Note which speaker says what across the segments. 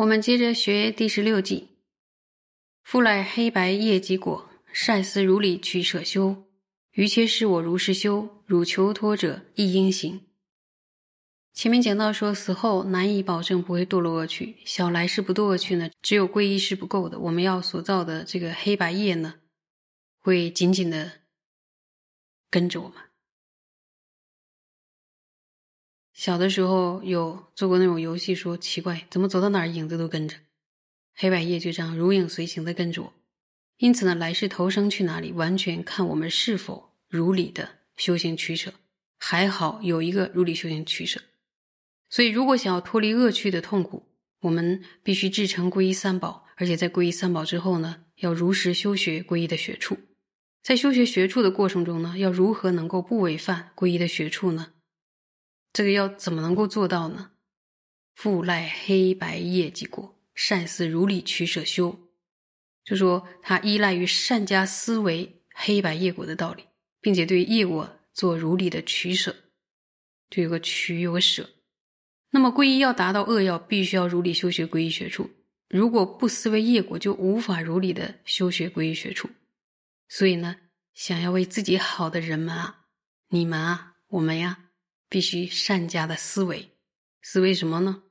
Speaker 1: 我们接着学第十六计。夫乃黑白业即果，善思如理取舍修。余切是我如是修，汝求脱者亦应行。前面讲到说，死后难以保证不会堕落恶趣，小来世不堕恶趣呢，只有皈依是不够的。我们要所造的这个黑白业呢，会紧紧的跟着我们。小的时候有做过那种游戏，说奇怪，怎么走到哪儿影子都跟着，黑白夜就这样如影随形的跟着我。因此呢，来世投生去哪里，完全看我们是否如理的修行取舍。还好有一个如理修行取舍，所以如果想要脱离恶趣的痛苦，我们必须至诚皈依三宝，而且在皈依三宝之后呢，要如实修学皈依的学处。在修学学处的过程中呢，要如何能够不违犯皈依的学处呢？这个要怎么能够做到呢？复赖黑白业即果，善思如理取舍修，就说他依赖于善加思维黑白业果的道理，并且对业果做如理的取舍，就有个取有个舍。那么皈依要达到恶要，必须要如理修学皈依学处。如果不思维业果，就无法如理的修学皈依学处。所以呢，想要为自己好的人们啊，你们啊，我们呀。必须善加的思维，思维什么呢？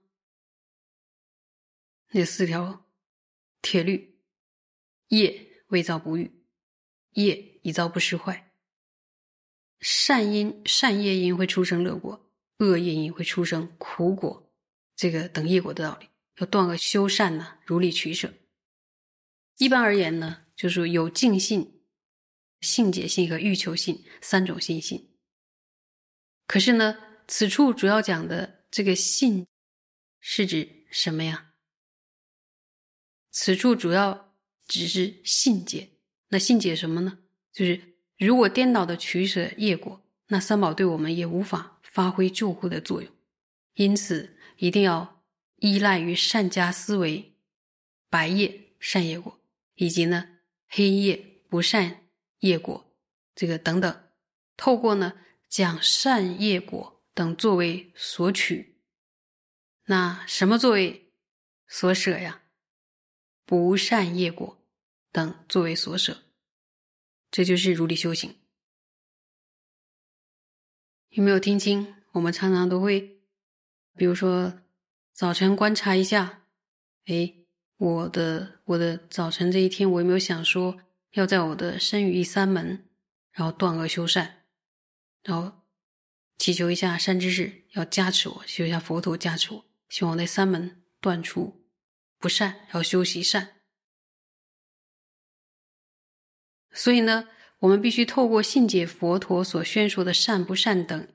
Speaker 1: 那四条铁律：业未造不育，业已造不失坏。善因善业因会出生乐果，恶业因会出生苦果。这个等业果的道理，要断恶修善呢，如理取舍。一般而言呢，就是有净信、性解性和欲求性三种信心。可是呢，此处主要讲的这个信是指什么呀？此处主要只是信解。那信解什么呢？就是如果颠倒的取舍业果，那三宝对我们也无法发挥救护的作用。因此，一定要依赖于善加思维，白业善业果，以及呢黑业不善业果，这个等等，透过呢。将善业果等作为所取，那什么作为所舍呀？不善业果等作为所舍，这就是如理修行。有没有听清？我们常常都会，比如说早晨观察一下，哎，我的我的早晨这一天，我有没有想说要在我的身语意三门，然后断恶修善？然后祈求一下善知识要加持我，求一下佛陀加持我，希望我在三门断除不善，要修习善。所以呢，我们必须透过信解佛陀所宣说的善不善等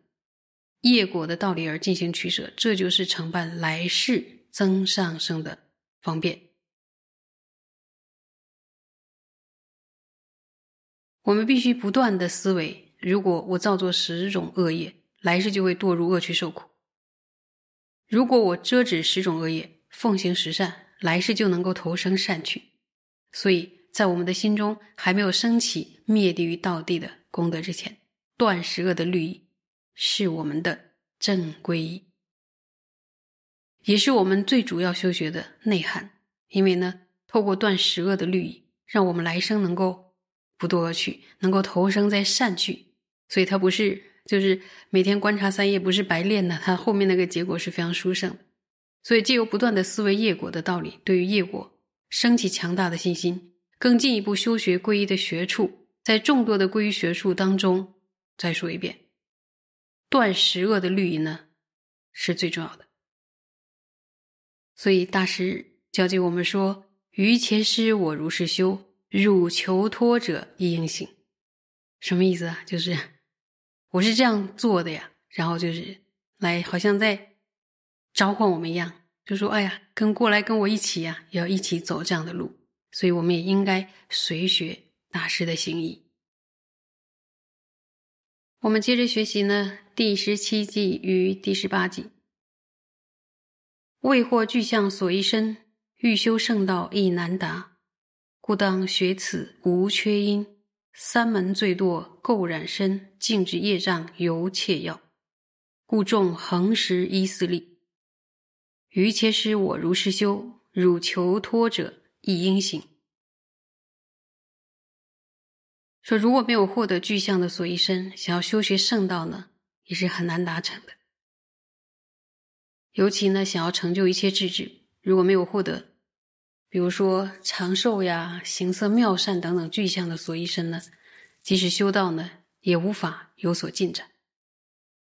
Speaker 1: 业果的道理而进行取舍，这就是承办来世增上升的方便。我们必须不断的思维。如果我造作十种恶业，来世就会堕入恶趣受苦；如果我遮止十种恶业，奉行十善，来世就能够投生善趣。所以在我们的心中还没有升起灭地狱道地的功德之前，断十恶的律仪是我们的正皈依，也是我们最主要修学的内涵。因为呢，透过断十恶的律仪，让我们来生能够不堕恶趣，能够投生在善趣。所以它不是，就是每天观察三业，不是白练的。它后面那个结果是非常殊胜。所以借由不断的思维业果的道理，对于业果升起强大的信心，更进一步修学皈依的学处，在众多的皈依学处当中，再说一遍，断十恶的律仪呢，是最重要的。所以大师教诫我们说：“于前师我如是修，汝求脱者亦应行。”什么意思啊？就是。我是这样做的呀，然后就是来，好像在召唤我们一样，就说：“哎呀，跟过来跟我一起呀，要一起走这样的路。”所以我们也应该随学大师的心意。我们接着学习呢，第十七计与第十八计。未获具象所依身，欲修圣道亦难达，故当学此无缺因。三门最多垢染身，净止业障尤切要，故众恒时依四力。余切师我如是修，汝求托者亦应行。说如果没有获得具象的所依身，想要修学圣道呢，也是很难达成的。尤其呢，想要成就一切智智，如果没有获得，比如说长寿呀、行色妙善等等具象的所依身呢，即使修道呢，也无法有所进展。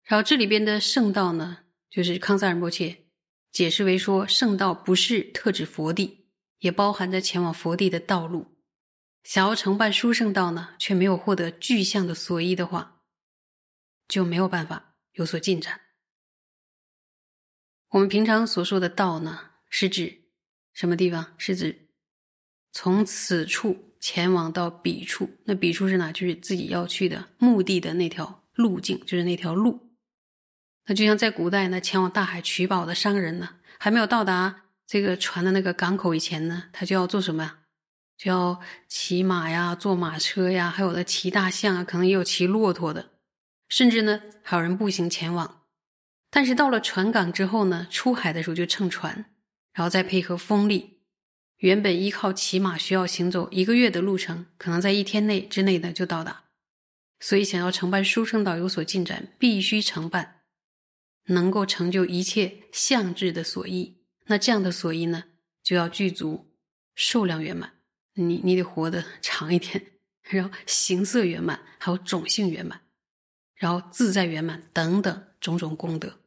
Speaker 1: 然后这里边的圣道呢，就是康萨仁波切。解释为说，圣道不是特指佛地，也包含着前往佛地的道路。想要承办殊胜道呢，却没有获得具象的所依的话，就没有办法有所进展。我们平常所说的道呢，是指什么地方？是指从此处前往到彼处。那彼处是哪？就是自己要去的目的的那条路径，就是那条路。那就像在古代呢，前往大海取宝的商人呢，还没有到达这个船的那个港口以前呢，他就要做什么呀？就要骑马呀，坐马车呀，还有的骑大象啊，可能也有骑骆驼的，甚至呢，还有人步行前往。但是到了船港之后呢，出海的时候就乘船，然后再配合风力，原本依靠骑马需要行走一个月的路程，可能在一天内之内呢就到达。所以，想要承办书生道有所进展，必须承办。能够成就一切相智的所依，那这样的所依呢，就要具足寿量圆满，你你得活得长一点，然后形色圆满，还有种性圆满，然后自在圆满等等种种功德，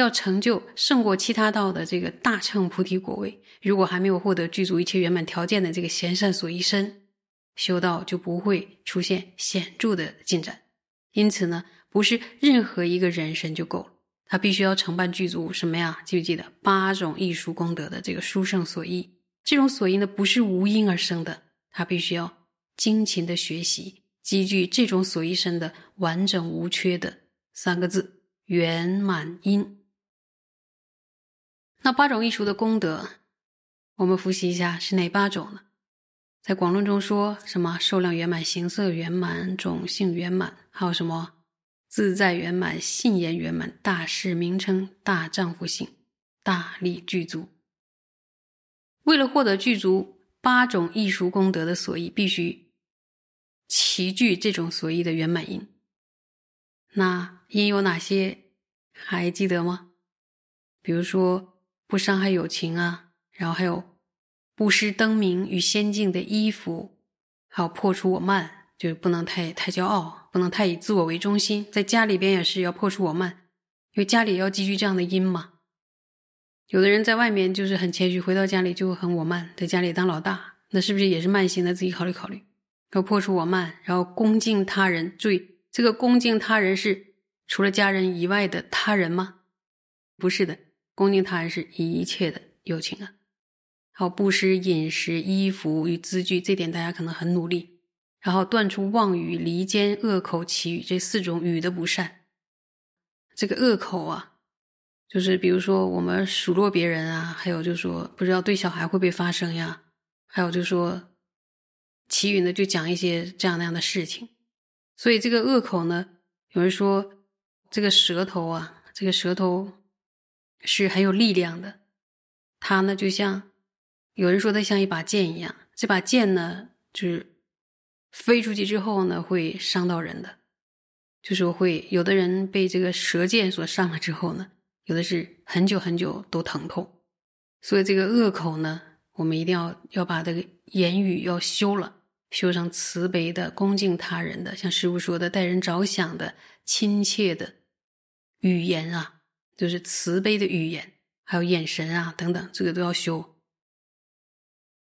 Speaker 1: 要成就胜过其他道的这个大乘菩提果位。如果还没有获得具足一切圆满条件的这个贤善所依身，修道就不会出现显著的进展。因此呢，不是任何一个人身就够了。他必须要承办具足什么呀？记不记得八种艺术功德的这个殊胜所依？这种所依呢，不是无因而生的，他必须要精勤的学习，积聚这种所依身的完整无缺的三个字圆满因。那八种艺术的功德，我们复习一下是哪八种呢？在广论中说什么？寿量圆满、形色圆满、种性圆满，还有什么？自在圆满、信言圆满、大事名称、大丈夫性、大力具足。为了获得具足八种艺术功德的所依，必须齐聚这种所依的圆满因。那因有哪些？还记得吗？比如说不伤害友情啊，然后还有不失灯明与仙境的衣服，还有破除我慢，就是不能太太骄傲。不能太以自我为中心，在家里边也是要破除我慢，因为家里要积聚这样的因嘛。有的人在外面就是很谦虚，回到家里就很我慢，在家里当老大，那是不是也是慢心的？自己考虑考虑。要破除我慢，然后恭敬他人。注意，这个恭敬他人是除了家人以外的他人吗？不是的，恭敬他人是一切的友情啊。好布施饮食、衣服与资具，这点大家可能很努力。然后断除妄语、离间、恶口、绮语这四种语的不善。这个恶口啊，就是比如说我们数落别人啊，还有就说不知道对小孩会不会发生呀，还有就说绮语呢，就讲一些这样那样的事情。所以这个恶口呢，有人说这个舌头啊，这个舌头是很有力量的，它呢就像有人说它像一把剑一样，这把剑呢就是。飞出去之后呢，会伤到人的，就是会有的人被这个舌剑所伤了之后呢，有的是很久很久都疼痛。所以这个恶口呢，我们一定要要把这个言语要修了，修成慈悲的、恭敬他人的，像师傅说的，待人着想的、亲切的语言啊，就是慈悲的语言，还有眼神啊等等，这个都要修。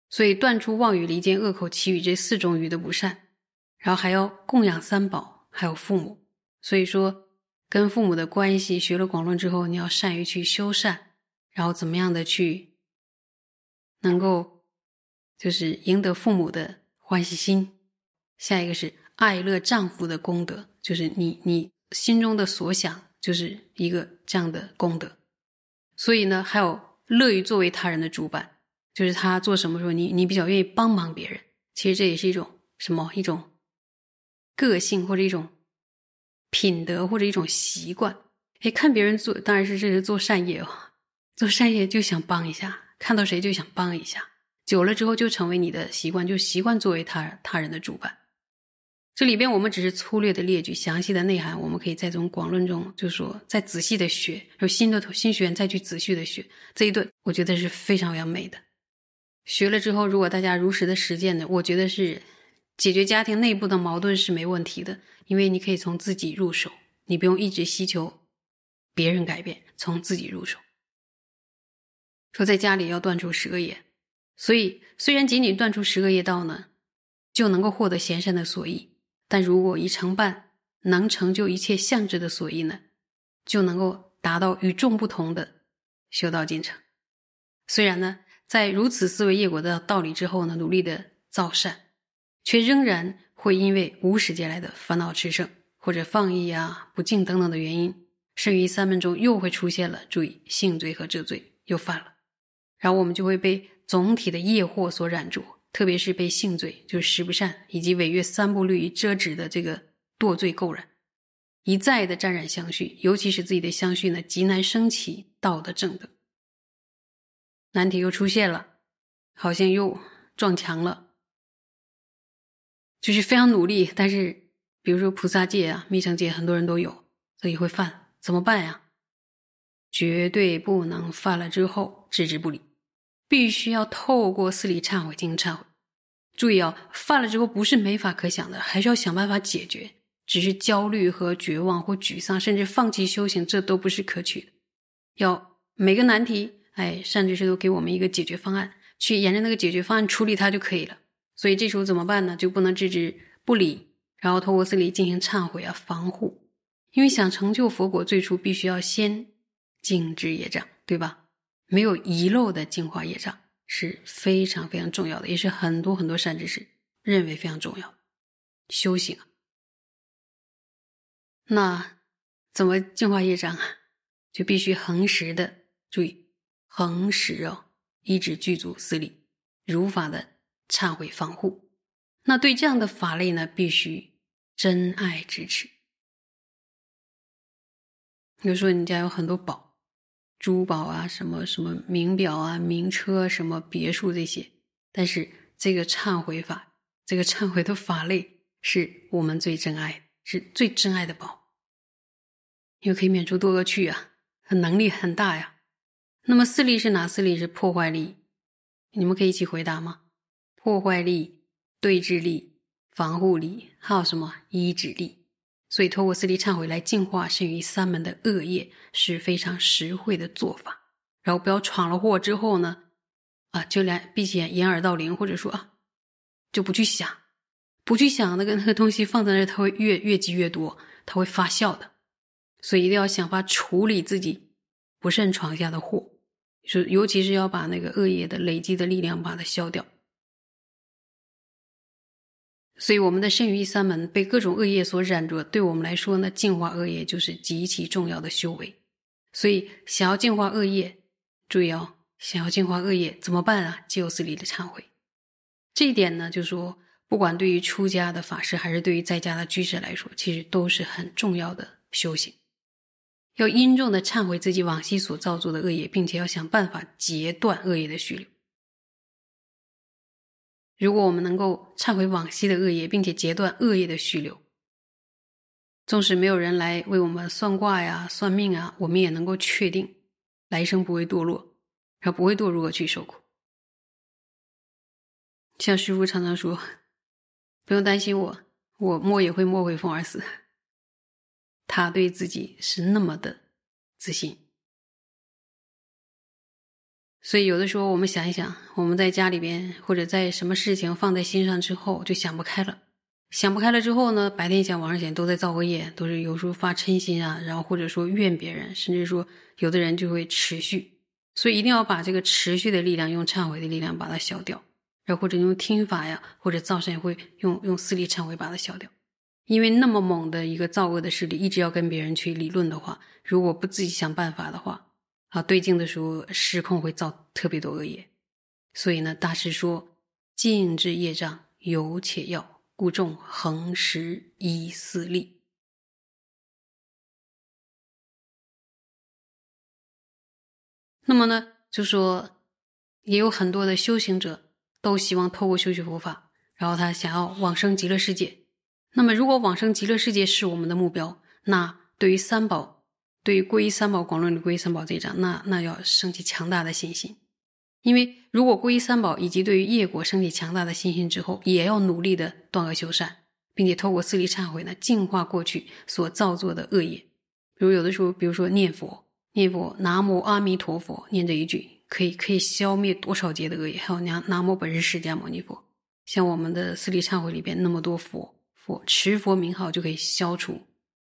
Speaker 1: 所以断除妄语、离间、恶口、绮语这四种语的不善，然后还要供养三宝，还有父母。所以说，跟父母的关系，学了广论之后，你要善于去修善，然后怎么样的去能够就是赢得父母的欢喜心。下一个是爱乐丈夫的功德，就是你你心中的所想就是一个这样的功德。所以呢，还有乐于作为他人的主板。就是他做什么时候，你你比较愿意帮忙别人，其实这也是一种什么一种个性或者一种品德或者一种习惯。哎，看别人做，当然是这是做善业哦，做善业就想帮一下，看到谁就想帮一下，久了之后就成为你的习惯，就习惯作为他他人的主板。这里边我们只是粗略的列举，详细的内涵我们可以在这种广论中，就说再仔细的学，有新的新学员再去仔细的学这一顿，我觉得是非常非常美的。学了之后，如果大家如实的实践呢，我觉得是解决家庭内部的矛盾是没问题的，因为你可以从自己入手，你不用一直希求别人改变，从自己入手。说在家里要断除十个业，所以虽然仅仅断除十个业道呢，就能够获得贤善的所依。但如果一成半能成就一切相知的所依呢，就能够达到与众不同的修道进程。虽然呢，在如此思维业果的道理之后呢，努力的造善，却仍然会因为无始劫来的烦恼炽盛，或者放逸啊、不敬等等的原因，剩余三门中又会出现了注意性罪和这罪又犯了，然后我们就会被总体的业祸所染着。特别是被性罪，就是十不善以及违越三不律遮止的这个堕罪垢染，一再的沾染相续，尤其是自己的相续呢，极难升起道的正德。难题又出现了，好像又撞墙了，就是非常努力，但是比如说菩萨戒啊、密乘戒，很多人都有，所以会犯，怎么办呀？绝对不能犯了之后置之不理。必须要透过四里忏悔进行忏悔。注意啊，犯了之后不是没法可想的，还是要想办法解决。只是焦虑和绝望或沮丧，甚至放弃修行，这都不是可取的。要每个难题，哎，善知识都给我们一个解决方案，去沿着那个解决方案处理它就可以了。所以这时候怎么办呢？就不能置之不理，然后透过四里进行忏悔啊，防护。因为想成就佛果，最初必须要先静止业障，对吧？没有遗漏的净化业障是非常非常重要的，也是很多很多善知识认为非常重要。修行，那怎么净化业障啊？就必须恒时的注意，恒时哦，一直具足四力，如法的忏悔防护。那对这样的法类呢，必须真爱支持。比如说，你家有很多宝。珠宝啊，什么什么名表啊、名车、什么别墅这些，但是这个忏悔法，这个忏悔的法类，是我们最珍爱，是最珍爱的宝，因为可以免除多恶趣啊，它能力很大呀。那么四力是哪四力？是破坏力，你们可以一起回答吗？破坏力、对峙力、防护力，还有什么医治力？所以，透过四力忏悔来净化剩余三门的恶业是非常实惠的做法。然后，不要闯了祸之后呢，啊，就连闭起眼掩耳盗铃，或者说啊，就不去想，不去想那个那个东西放在那儿，它会越越积越多，它会发酵的。所以，一定要想法处理自己不慎闯下的祸，是尤其是要把那个恶业的累积的力量把它消掉。所以，我们的肾与三门被各种恶业所染着，对我们来说呢，净化恶业就是极其重要的修为。所以，想要净化恶业，注意哦，想要净化恶业怎么办啊？就四力的忏悔。这一点呢，就说不管对于出家的法师，还是对于在家的居士来说，其实都是很重要的修行。要殷重的忏悔自己往昔所造作的恶业，并且要想办法截断恶业的序流。如果我们能够忏悔往昔的恶业，并且截断恶业的续流，纵使没有人来为我们算卦呀、算命啊，我们也能够确定来生不会堕落，然后不会堕入恶趣受苦。像师傅常常说：“不用担心我，我莫也会莫回风而死。”他对自己是那么的自信。所以，有的时候我们想一想，我们在家里边或者在什么事情放在心上之后，就想不开了。想不开了之后呢，白天想、晚上想，都在造恶业，都是有时候发嗔心啊，然后或者说怨别人，甚至说有的人就会持续。所以，一定要把这个持续的力量，用忏悔的力量把它消掉，然后或者用听法呀，或者造善会用用四力忏悔把它消掉。因为那么猛的一个造恶的势力，一直要跟别人去理论的话，如果不自己想办法的话。啊，对镜的时候失控会造特别多恶业，所以呢，大师说禁止业障有且要，故众恒时依四力。那么呢，就说也有很多的修行者都希望透过修学佛法，然后他想要往生极乐世界。那么，如果往生极乐世界是我们的目标，那对于三宝，对于皈依三宝广论的皈依三宝这一章，那那要升起强大的信心。因为如果皈依三宝以及对于业果升起强大的信心之后，也要努力的断恶修善，并且透过四力忏悔呢，净化过去所造作的恶业。比如有的时候，比如说念佛，念佛南无阿弥陀佛，念这一句，可以可以消灭多少劫的恶业。还有南南无本师释迦牟尼佛，像我们的四力忏悔里边那么多佛佛持佛名号，就可以消除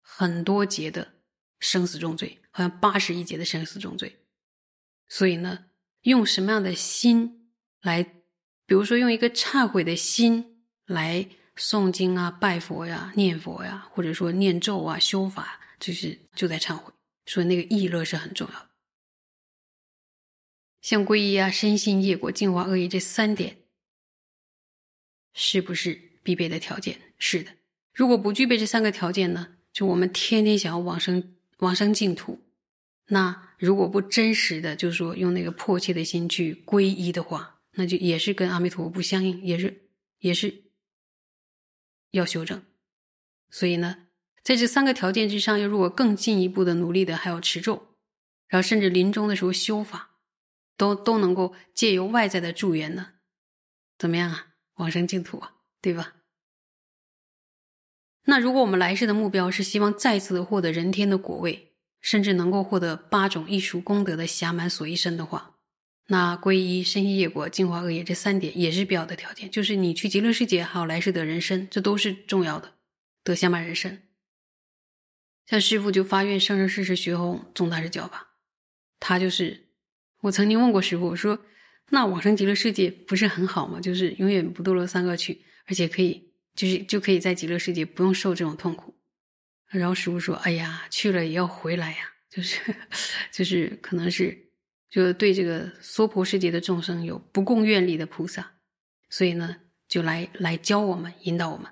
Speaker 1: 很多劫的生死重罪，好像八十一劫的生死重罪。所以呢。用什么样的心来？比如说，用一个忏悔的心来诵经啊、拜佛呀、念佛呀，或者说念咒啊、修法，就是就在忏悔。所以那个意乐是很重要的。像皈依啊、身心业果、净化恶业这三点，是不是必备的条件？是的。如果不具备这三个条件呢？就我们天天想要往生往生净土。那如果不真实的，就是说用那个迫切的心去皈依的话，那就也是跟阿弥陀佛不相应，也是也是要修正。所以呢，在这三个条件之上，又如果更进一步的努力的，还要持咒，然后甚至临终的时候修法，都都能够借由外在的助缘呢，怎么样啊？往生净土啊，对吧？那如果我们来世的目标是希望再次获得人天的果位。甚至能够获得八种艺术功德的暇满所一身的话，那皈依、身心业果、净化恶业这三点也是必要的条件。就是你去极乐世界，还有来世得人身，这都是重要的，得暇满人身。像师傅就发愿生生世世学弘宗大师教法，他就是我曾经问过师傅，我说那往生极乐世界不是很好吗？就是永远不堕落三恶趣，而且可以就是就可以在极乐世界不用受这种痛苦。然后师傅说：“哎呀，去了也要回来呀，就是，就是可能是，就对这个娑婆世界的众生有不共愿力的菩萨，所以呢，就来来教我们，引导我们。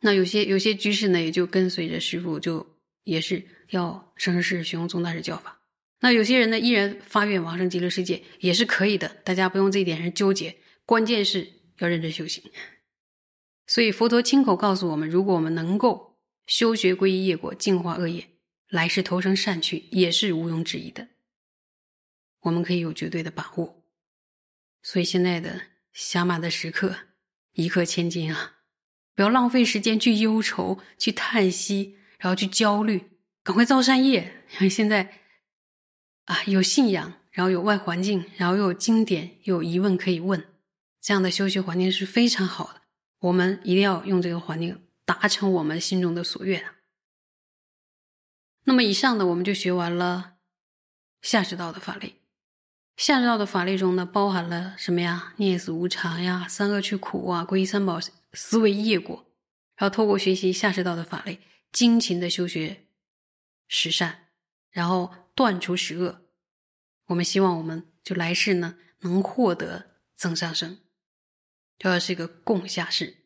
Speaker 1: 那有些有些居士呢，也就跟随着师傅，就也是要生生世世学宗大师教法。那有些人呢，依然发愿往生极乐世界，也是可以的。大家不用这一点上纠结，关键是要认真修行。所以佛陀亲口告诉我们，如果我们能够。”修学皈依业果，净化恶业，来世投生善趣，也是毋庸置疑的。我们可以有绝对的把握。所以现在的暇满的时刻，一刻千金啊！不要浪费时间去忧愁、去叹息，然后去焦虑，赶快造善业。因为现在啊，有信仰，然后有外环境，然后又有经典，又有疑问可以问，这样的修学环境是非常好的。我们一定要用这个环境。达成我们心中的所愿。那么以上呢，我们就学完了下士道的法类。下士道的法类中呢，包含了什么呀？念死无常呀，三恶趣苦啊，皈依三宝，思维业果。然后透过学习下士道的法类，精勤的修学十善，然后断除十恶。我们希望我们就来世呢，能获得增上生，这是一个共下式。